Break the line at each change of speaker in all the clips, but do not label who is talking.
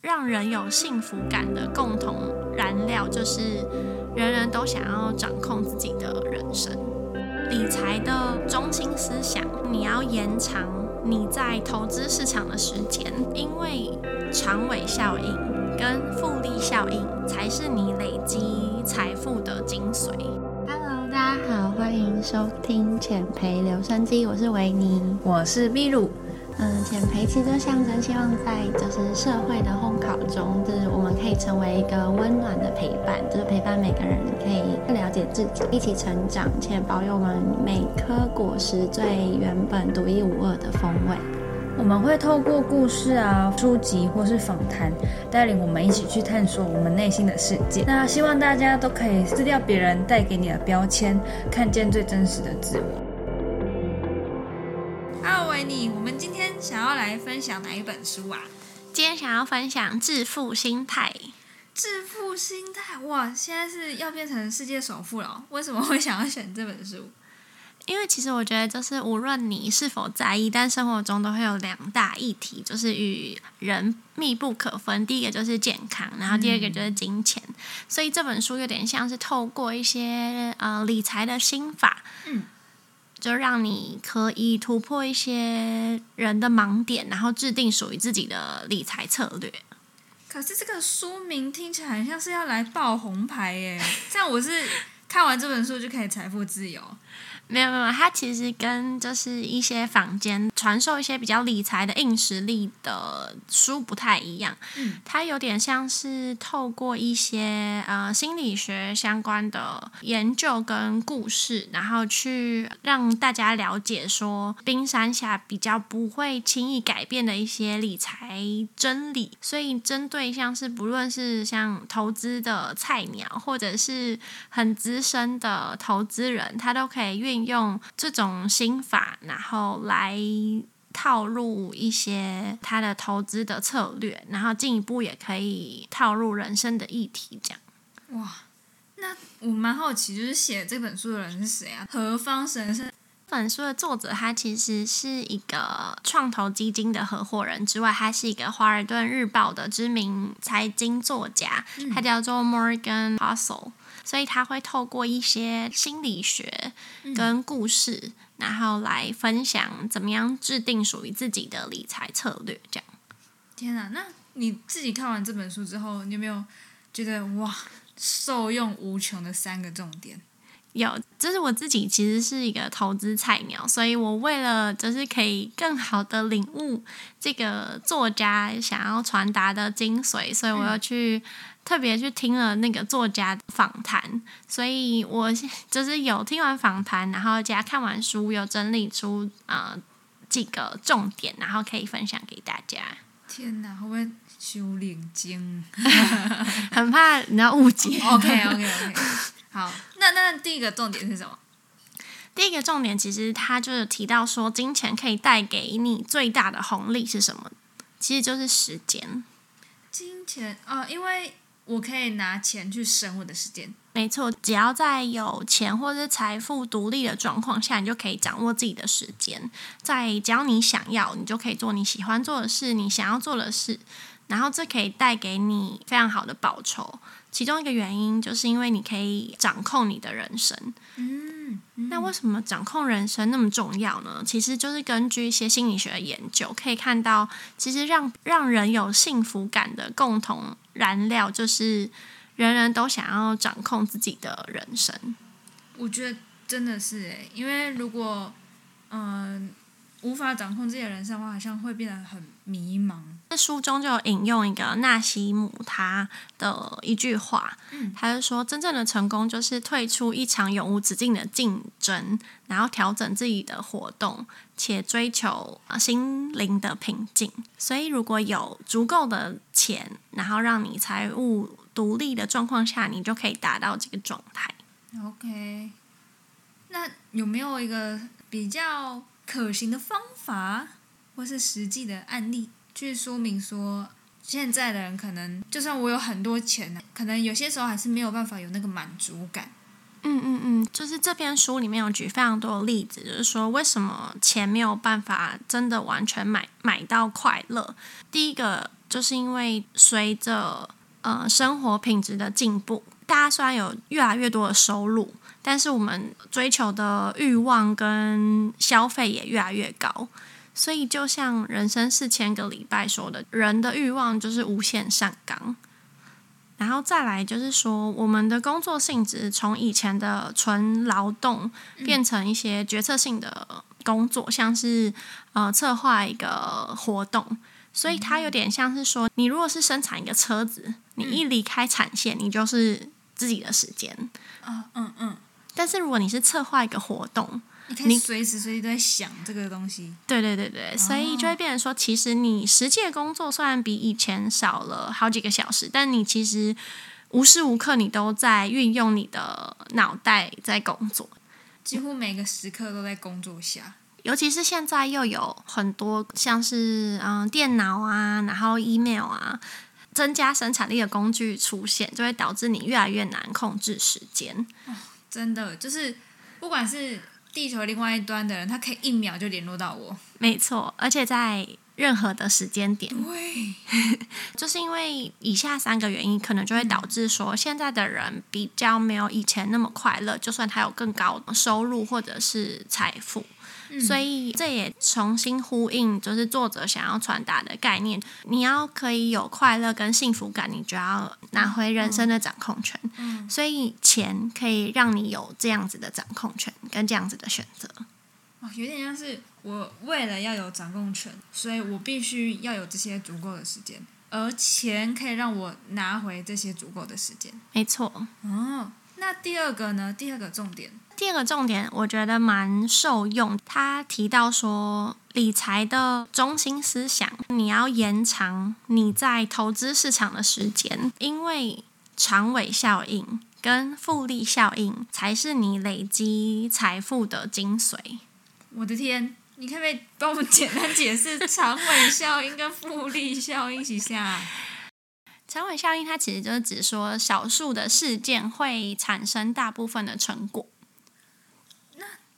让人有幸福感的共同燃料，就是人人都想要掌控自己的人生。理财的中心思想，你要延长你在投资市场的时间，因为长尾效应跟复利效应才是你累积财富的精髓。
Hello，大家好，欢迎收听浅培留声机，我是维尼。
我是秘鲁，
嗯，减肥其实就象征希望在就是社会的烘烤中，就是我们可以成为一个温暖的陪伴，就是陪伴每个人可以更了解自己，一起成长，且保有我们每颗果实最原本独一无二的风味。
我们会透过故事啊、书籍或是访谈，带领我们一起去探索我们内心的世界。那希望大家都可以撕掉别人带给你的标签，看见最真实的自我。
Hello，维尼，来分享哪一本书啊？
今天想要分享致富心态。
致富心态，哇，现在是要变成世界首富了哦，为什么会想要选这本书？
因为其实我觉得，就是无论你是否在意，但生活中都会有两大议题，就是与人密不可分。第一个就是健康，然后第二个就是金钱。所以这本书有点像是透过一些呃理财的心法，
嗯，
就让你可以突破一些人的盲点，然后制定属于自己的理财策略。
可是这个书名听起来很像是要来爆红牌耶，这样我是看完这本书就可以财富自由。
没有没有，它其实跟就是一些坊间传授一些比较理财的硬实力的书不太一样。
嗯，
它有点像是透过一些呃心理学相关的研究跟故事，然后去让大家了解说冰山下比较不会轻易改变的一些理财真理。所以针对像是不论是像投资的菜鸟，或者是很资深的投资人，他都可以用这种心法，然后来套入一些他的投资的策略，然后进一步也可以套入人生的议题，这样。
哇，那我蛮好奇，就是写这本书的人是谁啊？何方神圣？
这本书的作者他其实是一个创投基金的合伙人之外，他是一个《华尔顿日报》的知名财经作家，他叫做 Morgan Housel。所以他会透过一些心理学跟故事，然后来分享怎么样制定属于自己的理财策略。这样，
天哪！那你自己看完这本书之后，你有没有觉得哇，受用无穷的三个重点？
有，就是我自己其实是一个投资菜鸟，所以我为了就是可以更好的领悟这个作家想要传达的精髓，所以我又去。特别去听了那个作家访谈，所以我就是有听完访谈，然后加看完书，有整理出呃几个重点，然后可以分享给大家。
天哪，会不会修炼经？
很怕你要误解。
OK OK OK，好，那那第一个重点是什么？
第一个重点其实他就是提到说，金钱可以带给你最大的红利是什么？其实就是时间。
金钱啊、呃，因为我可以拿钱去省我的时间。
没错，只要在有钱或者财富独立的状况下，你就可以掌握自己的时间。在只要你想要，你就可以做你喜欢做的事，你想要做的事，然后这可以带给你非常好的报酬。其中一个原因就是因为你可以掌控你的人生。
嗯，嗯
那为什么掌控人生那么重要呢？其实就是根据一些心理学的研究，可以看到，其实让让人有幸福感的共同燃料，就是人人都想要掌控自己的人生。
我觉得真的是诶，因为如果嗯、无法掌控自己的人生的话，好像会变得很迷茫。
在书中就有引用一个纳西姆他的一句话，
嗯
他就说，真正的成功就是退出一场永无止境的竞争，然后调整自己的活动，且追求呃心灵的平静。所以，如果有足够的钱，然后让你财务独立的状况下，你就可以达到这个状态。
OK，那有没有一个比较可行的方法，或是实际的案例，去说明说，现在的人可能就算我有很多钱呢，可能有些时候还是没有办法有那个满足感。
嗯嗯嗯，就是这篇书里面有举非常多的例子，就是说为什么钱没有办法真的完全买买到快乐。第一个就是因为随着呃生活品质的进步，大家虽然有越来越多的收入，但是我们追求的欲望跟消费也越来越高。所以，就像人生四千个礼拜说的，人的欲望就是无限上纲。然后再来就是说，我们的工作性质从以前的纯劳动变成一些决策性的工作，像是呃策划一个活动，所以它有点像是说，你如果是生产一个车子，你一离开产线，你就是自己的时间。
啊，嗯嗯，
但是如果你是策划一个活动，
你可以随时随地都在想这个东西。
对对对对，所以就会变成说，其实你实际的工作虽然比以前少了好几个小时，但你其实无时无刻你都在运用你的脑袋在工作，
几乎每个时刻都在工作下。
尤其是现在又有很多像是嗯电脑啊，然后 email 啊，增加生产力的工具出现，就会导致你越来越难控制时间。
真的，就是不管是地球另外一端的人，他可以一秒就联络到我。
没错，而且在任何的时间点，
对，
就是因为以下三个原因，可能就会导致说，现在的人比较没有以前那么快乐，就算他有更高的收入或者是财富。所以这也重新呼应，就是作者想要传达的概念：你要可以有快乐跟幸福感，你就要拿回人生的掌控权。
嗯
所以钱可以让你有这样子的掌控权跟这样子的选择。
哦，有点像是我为了要有掌控权，所以我必须要有这些足够的时间，而钱可以让我拿回这些足够的时间。
没错。
哦，那第二个呢？第二个重点，
第二个重点，我觉得蛮受用。他提到说，理财的中心思想，你要延长你在投资市场的时间，因为长尾效应跟复利效应才是你累积财富的精髓。
我的天！你可不可以帮我们简单解释长尾效应跟复利效应一下？
长尾效应它其实就是指说，少数的事件会产生大部分的成果。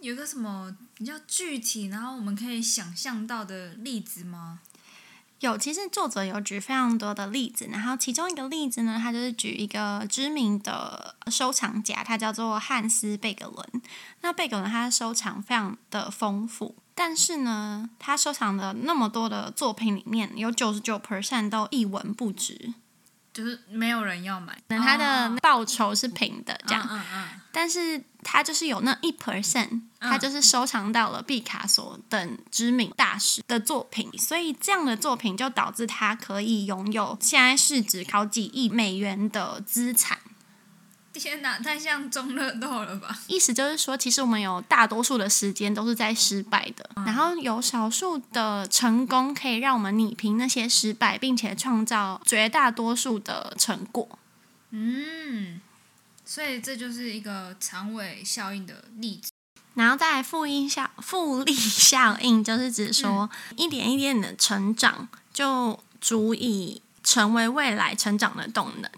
有个什么比较具体，然后我们可以想象到的例子吗？
有，其实作者有举非常多的例子，然后其中一个例子呢，他就是举一个知名的收藏家，他叫做汉斯贝格伦。那贝格伦他的收藏非常的丰富，但是呢，他收藏的那么多的作品里面，有九十九 percent 都一文不值，
就是没有人要买，
那他的
哦
报酬是平的，这样。
嗯嗯
但是他就是有那一 percent，他就是收藏到了毕卡索等知名大师的作品，所以这样的作品就导致他可以拥有现在市值好几亿美元的资产。
天哪，太像中乐透了吧？
意思就是说，其实我们有大多数的时间都是在失败的，然后有少数的成功可以让我们拟平那些失败，并且创造绝大多数的成果。
嗯，所以这就是一个长尾效应的例子。
然后再来复印效复利效应，就是指说、一点一点的成长就足以成为未来成长的动能。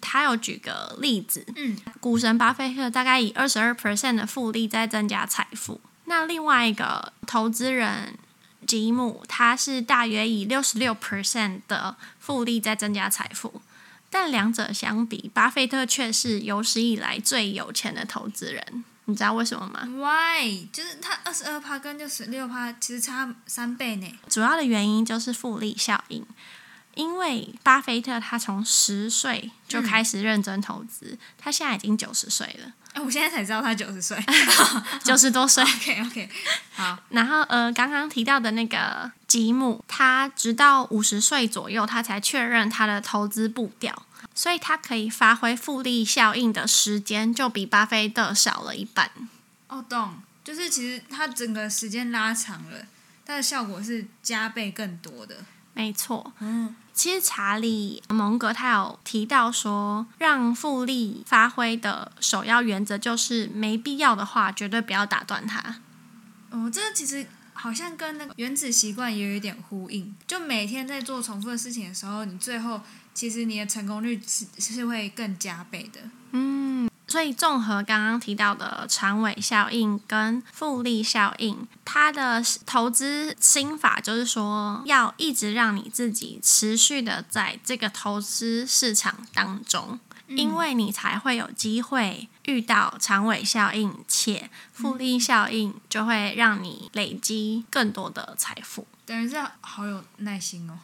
他有举个例子，
嗯，
股神巴菲特大概以二十二 percent 的复利在增加财富。那另外一个投资人吉姆，他是大约以六十六 percent 的复利在增加财富。但两者相比，巴菲特却是有史以来最有钱的投资人。你知道为什么吗
？Why？就是他二十二趴跟六十六趴其实差三倍呢。
主要的原因就是复利效应。因为巴菲特他从十岁就开始认真投资，他现在已经九十岁了，
哎，我现在才知道他九十岁。
九十多岁。
OK OK，好，
然后呃，刚刚提到的那个吉姆，他直到五十岁左右，他才确认他的投资步调，所以他可以发挥复利效应的时间就比巴菲特少了一半。
哦懂，就是其实他整个时间拉长了，它的效果是加倍更多的。
没错，
嗯，
其实查理蒙格他有提到说，让复利发挥的首要原则就是没必要的话，绝对不要打断它。
哦，这个其实好像跟那个原子习惯也有一点呼应。就每天在做重复的事情的时候，你最后其实你的成功率是是会更加倍的。
嗯，所以综合刚刚提到的长尾效应跟复利效应，它的投资心法就是说，要一直让你自己持续的在这个投资市场当中。因为你才会有机会遇到长尾效应，且复利效应就会让你累积更多的财富。
等于是好有耐心哦。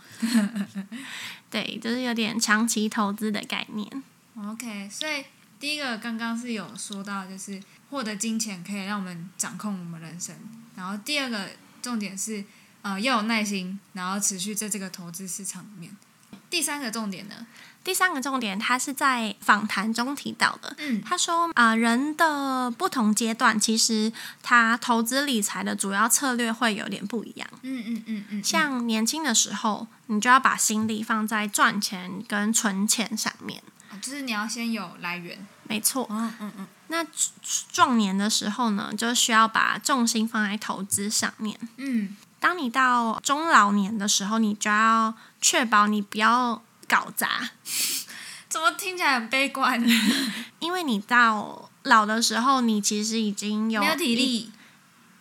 对，就是有点长期投资的概念。
OK，所以第一个刚刚是有说到，就是获得金钱可以让我们掌控我们人生。然后第二个重点是，呃，要有耐心，然后持续在这个投资市场里面。第三个重点呢？
第三个重点，他是在访谈中提到的。
嗯
他说啊、呃人的不同阶段，其实他投资理财的主要策略会有点不一样。
嗯嗯嗯嗯，
像年轻的时候，你就要把心力放在赚钱跟存钱上面。
哦就是你要先有来源。
没错，
嗯嗯嗯，
那壮年的时候呢，就需要把重心放在投资上面。
嗯
当你到中老年的时候，你就要确保你不要搞砸，
怎么听起来很悲观？
因为你到老的时候，你其实已经有
没有体力。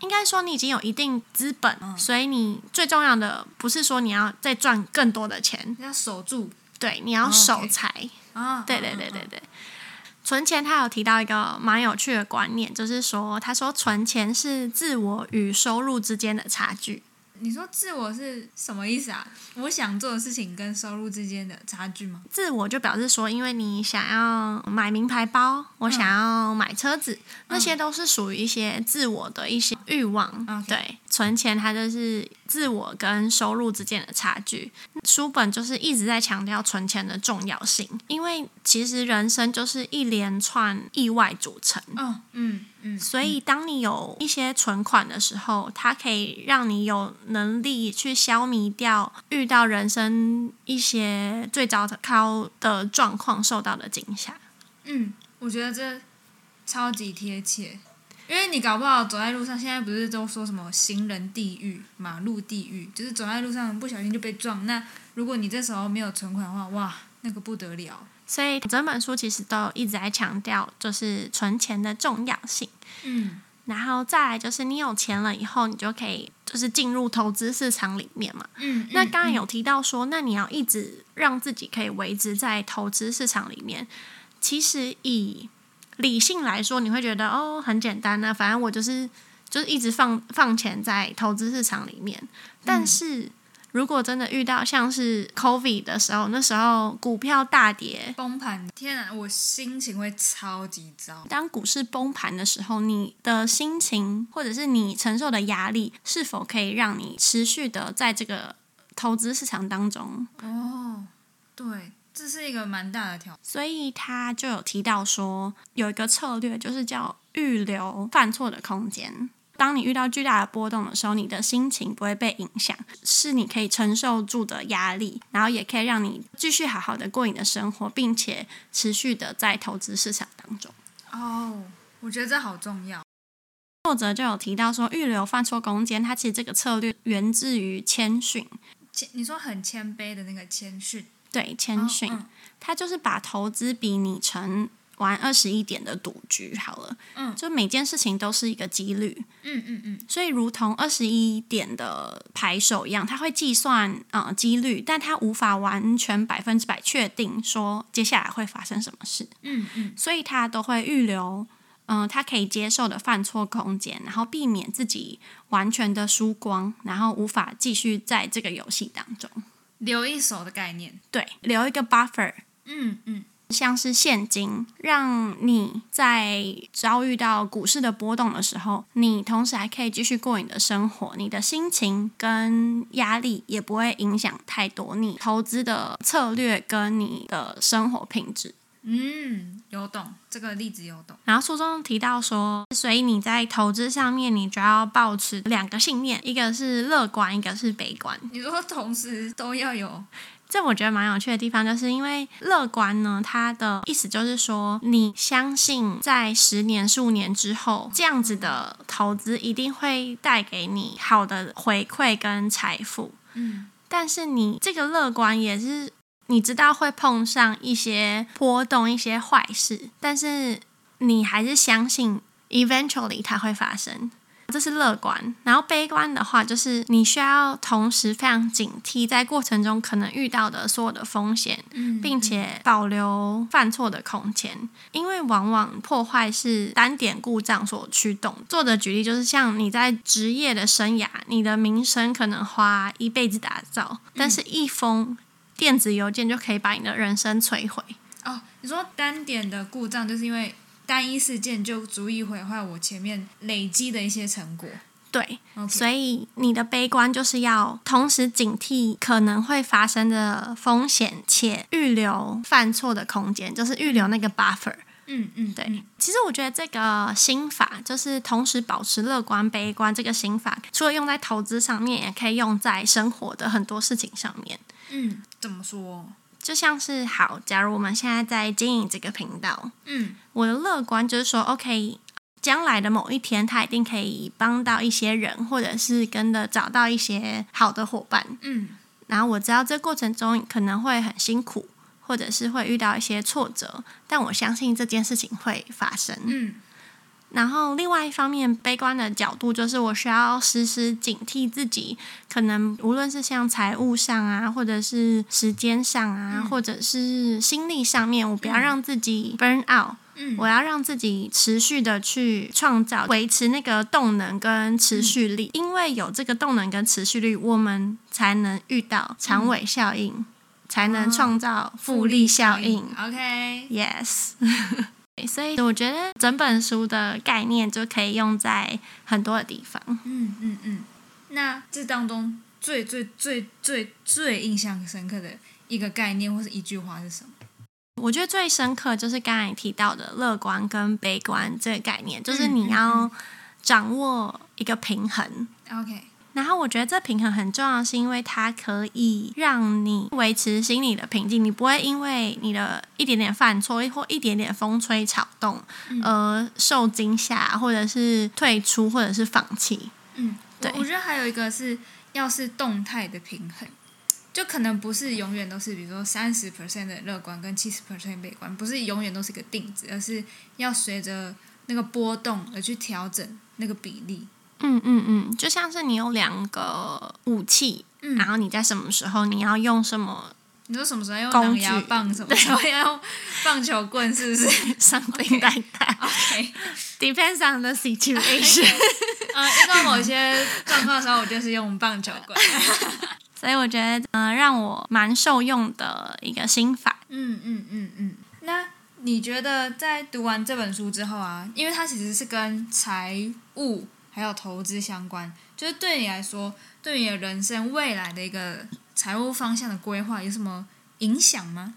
应该说你已经有一定资本，
嗯
所以你最重要的不是说你要再赚更多的钱，
要守住
对，你要
哦
守财。
啊！
对对对
嗯
对对。存钱，他有提到一个蛮有趣的观念，就是说，他说存钱是自我与收入之间的差距。
你说自我是什么意思啊？我想做的事情跟收入之间的差距吗？
自我就表示说，因为你想要买名牌包，我想要买车子，那些都是属于一些自我的一些欲望。
OK
对，存钱它就是自我跟收入之间的差距。书本就是一直在强调存钱的重要性，因为其实人生就是一连串意外组成。
哦，嗯嗯，
所以，当你有一些存款的时候，它可以让你有能力去消弭掉遇到人生一些最糟糕的状况受到的惊吓。
嗯，我觉得这超级贴切，因为你搞不好走在路上，现在不是都说什么行人地狱、马路地狱，就是走在路上不小心就被撞。那如果你这时候没有存款的话，哇，那个不得了。
所以，整本书其实都一直在强调，就是存钱的重要性。
嗯
然后再来就是，你有钱了以后，你就可以就是进入投资市场里面嘛。
嗯，
那刚刚有提到说，那你要一直让自己可以维持在投资市场里面。其实以理性来说，你会觉得哦很简单啊，反正我就是就是一直放放钱在投资市场里面。但是如果真的遇到像是 COVID 的时候，那时候股票大跌，
崩盘，天啊，我心情会超级糟。
当股市崩盘的时候，你的心情或者是你承受的压力，是否可以让你持续的在这个投资市场当中
哦，对，这是一个蛮大的挑战。
所以他就有提到说，有一个策略就是叫预留犯错的空间。当你遇到巨大的波动的时候，你的心情不会被影响，是你可以承受住的压力，然后也可以让你继续好好的过你的生活，并且持续的在投资市场当中。
哦，我觉得这好重要。
作者就有提到说，预留犯错空间，它其实这个策略源自于谦逊。
谦，你说很谦卑的那个谦逊，
对，谦逊，
嗯
它就是把投资比拟成玩二十一点的赌局好了。
嗯
就每件事情都是一个几率，
嗯嗯嗯
所以如同二十一点的牌手一样，他会计算呃几率，但他无法完全百分之百确定说接下来会发生什么事，
嗯嗯
所以他都会预留。嗯，他可以接受的犯错空间，然后避免自己完全的输光，然后无法继续在这个游戏当中。
留一手的概念。
对，留一个 buffer，
嗯嗯
像是现金，让你在遭遇到股市的波动的时候，你同时还可以继续过你的生活，你的心情跟压力也不会影响太多你投资的策略跟你的生活品质。
嗯，有懂这个例子有懂。
然后书中提到说，所以你在投资上面，你就要保持两个信念，一个是乐观，一个是悲观。
你说同时都要有，
这我觉得蛮有趣的地方，就是因为乐观呢，它的意思就是说，你相信在十年、十五年之后，这样子的投资一定会带给你好的回馈跟财富。
嗯
但是你这个乐观也是你知道会碰上一些波动、一些坏事，但是你还是相信 eventually 它会发生。这是乐观，然后悲观的话，就是你需要同时非常警惕在过程中可能遇到的所有的风险，并且保留犯错的空间，因为往往破坏是单点故障所驱动。作者举例就是像你在职业的生涯，你的名声可能花一辈子打造，但是一封电子邮件就可以把你的人生摧毁。
哦，你说单点的故障，就是因为。单一事件就足以毁坏我前面累积的一些成果。
对，所以你的悲观就是要同时警惕可能会发生的风险，且预留犯错的空间，就是预留那个 buffer。
嗯嗯，
对。其实我觉得这个心法就是同时保持乐观、悲观这个心法，除了用在投资上面，也可以用在生活的很多事情上面。
嗯，怎么说？
就像是好，假如我们现在在经营这个频道，
嗯，
我的乐观就是说，OK，将来的某一天，他一定可以帮到一些人，或者是跟着找到一些好的伙伴，
嗯，
然后我知道这过程中可能会很辛苦，或者是会遇到一些挫折，但我相信这件事情会发生，
嗯。
然后，另外一方面，悲观的角度就是我需要时时警惕自己，可能无论是像财务上啊，或者是时间上啊，或者是心力上面，我不要让自己 burn out。
嗯，
我要让自己持续的去创造，维持那个动能跟持续力，因为有这个动能跟持续力，我们才能遇到长尾效应，才能创造复利效应。
OK，Yes。
所以我觉得整本书的概念就可以用在很多的地方。
嗯嗯嗯。那这当中最最最最最印象深刻的一个概念或是一句话是什么？
我觉得最深刻就是刚才提到的乐观跟悲观这个概念，就是你要掌握一个平衡。
OK。
然后我觉得这平衡很重要，是因为它可以让你维持心理的平静，你不会因为你的一点点犯错或一点点风吹草动而受惊吓，或者是退出，或者是放弃。
嗯，对。我觉得还有一个是要是动态的平衡，就可能不是永远都是，比如说三十 percent 的乐观跟七十 percent 悲观，不是永远都是个定值，而是要随着那个波动而去调整那个比例。
嗯嗯嗯，就像是你有两个武器，嗯然后你在什么时候你要用什么？
你说什么时候用狼牙棒？什么时候要用棒球棍？是不是
？Something like that.
OK.
Depends on the situation.
呃，遇到某些状况的时候，我就是用棒球棍。
所以我觉得，呃，让我蛮受用的一个心法。
嗯嗯嗯嗯。那你觉得在读完这本书之后啊，因为它其实是跟财务。还有投资相关，就是对你来说，对你的人生未来的一个财务方向的规划有什么影响吗？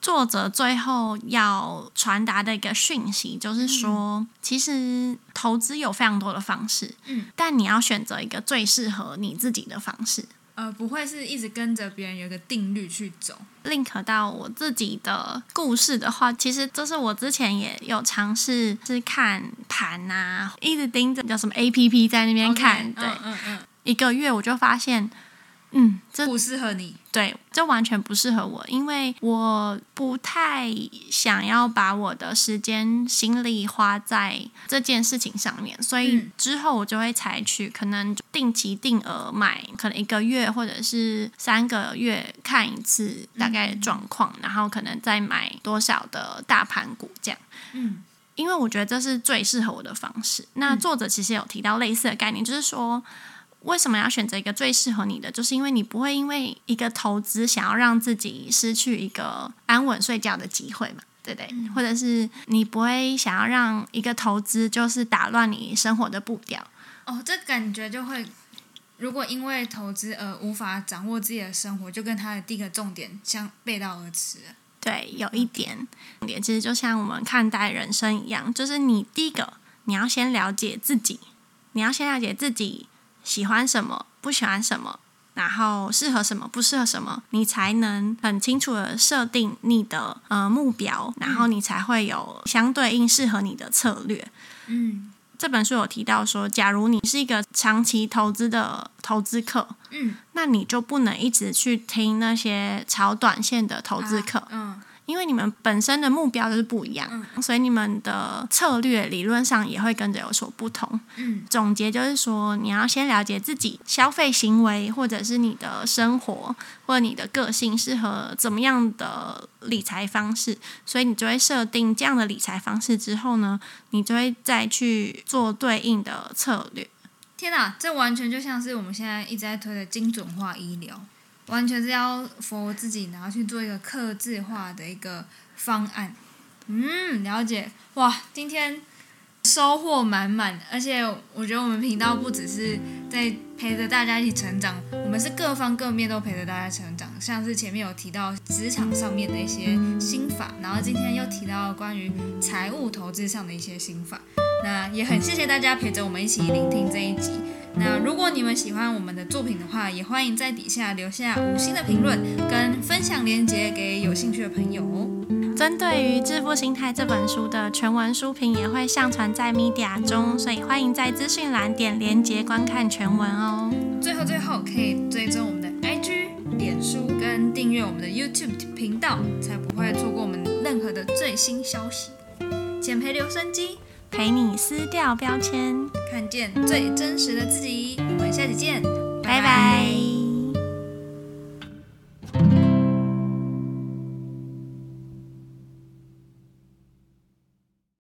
作者最后要传达的一个讯息就是说，其实投资有非常多的方式，
嗯，
但你要选择一个最适合你自己的方式。
呃，不会是一直跟着别人有一个定律去走。
link 到我自己的故事的话，其实这是我之前也有尝试是看盘啊，一直盯着叫什么 A P P 在那边看，对，
嗯嗯，
一个月我就发现。嗯，这
不适合你。
对，这完全不适合我，因为我不太想要把我的时间心力花在这件事情上面，所以之后我就会采取可能定期定额买，可能一个月或者是三个月看一次大概状况，然后可能再买多少的大盘股这样。
嗯，
因为我觉得这是最适合我的方式。那作者其实有提到类似的概念，就是说。为什么要选择一个最适合你的？就是因为你不会因为一个投资想要让自己失去一个安稳睡觉的机会嘛，对不对？或者是你不会想要让一个投资就是打乱你生活的步调。
哦，这感觉就会，如果因为投资而无法掌握自己的生活，就跟他的第一个重点相背道而驰。
对，有一点点，其实就像我们看待人生一样，就是你第一个你要先了解自己，你要先了解自己。喜欢什么，不喜欢什么，然后适合什么，不适合什么，你才能很清楚的设定你的呃目标，然后你才会有相对应适合你的策略。
嗯，
这本书有提到说，假如你是一个长期投资的投资客，
嗯，
那你就不能一直去听那些炒短线的投资客，
嗯。
因为你们本身的目标就是不一样，所以你们的策略理论上也会跟着有所不同。
嗯，
总结就是说，你要先了解自己消费行为，或者是你的生活或者你的个性适合怎么样的理财方式，所以你就会设定这样的理财方式之后呢，你就会再去做对应的策略。
天哪，这完全就像是我们现在一直在推的精准化医疗，完全是要 for 自己，然后去做一个克制化的一个方案。嗯，了解。哇，今天收获满满，而且我觉得我们频道不只是在陪着大家一起成长，我们是各方各面都陪着大家成长。像是前面有提到职场上面的一些心法，然后今天又提到关于财务投资上的一些心法。那也很谢谢大家陪着我们一起聆听这一集。那如果你们喜欢我们的作品的话，也欢迎在底下留下五星的评论跟分享链接给有兴趣的朋友哦。
针对于《致富心态》这本书的全文书评也会上传在 Media 中，所以欢迎在资讯栏点连接观看全文哦。
最后最后，可以追踪我们的 IG、脸书跟订阅我们的 YouTube 频道，才不会错过我们任何的最新消息。减肥留声机。
陪你撕掉标签，
看见最真实的自己。我们下期见，
拜拜。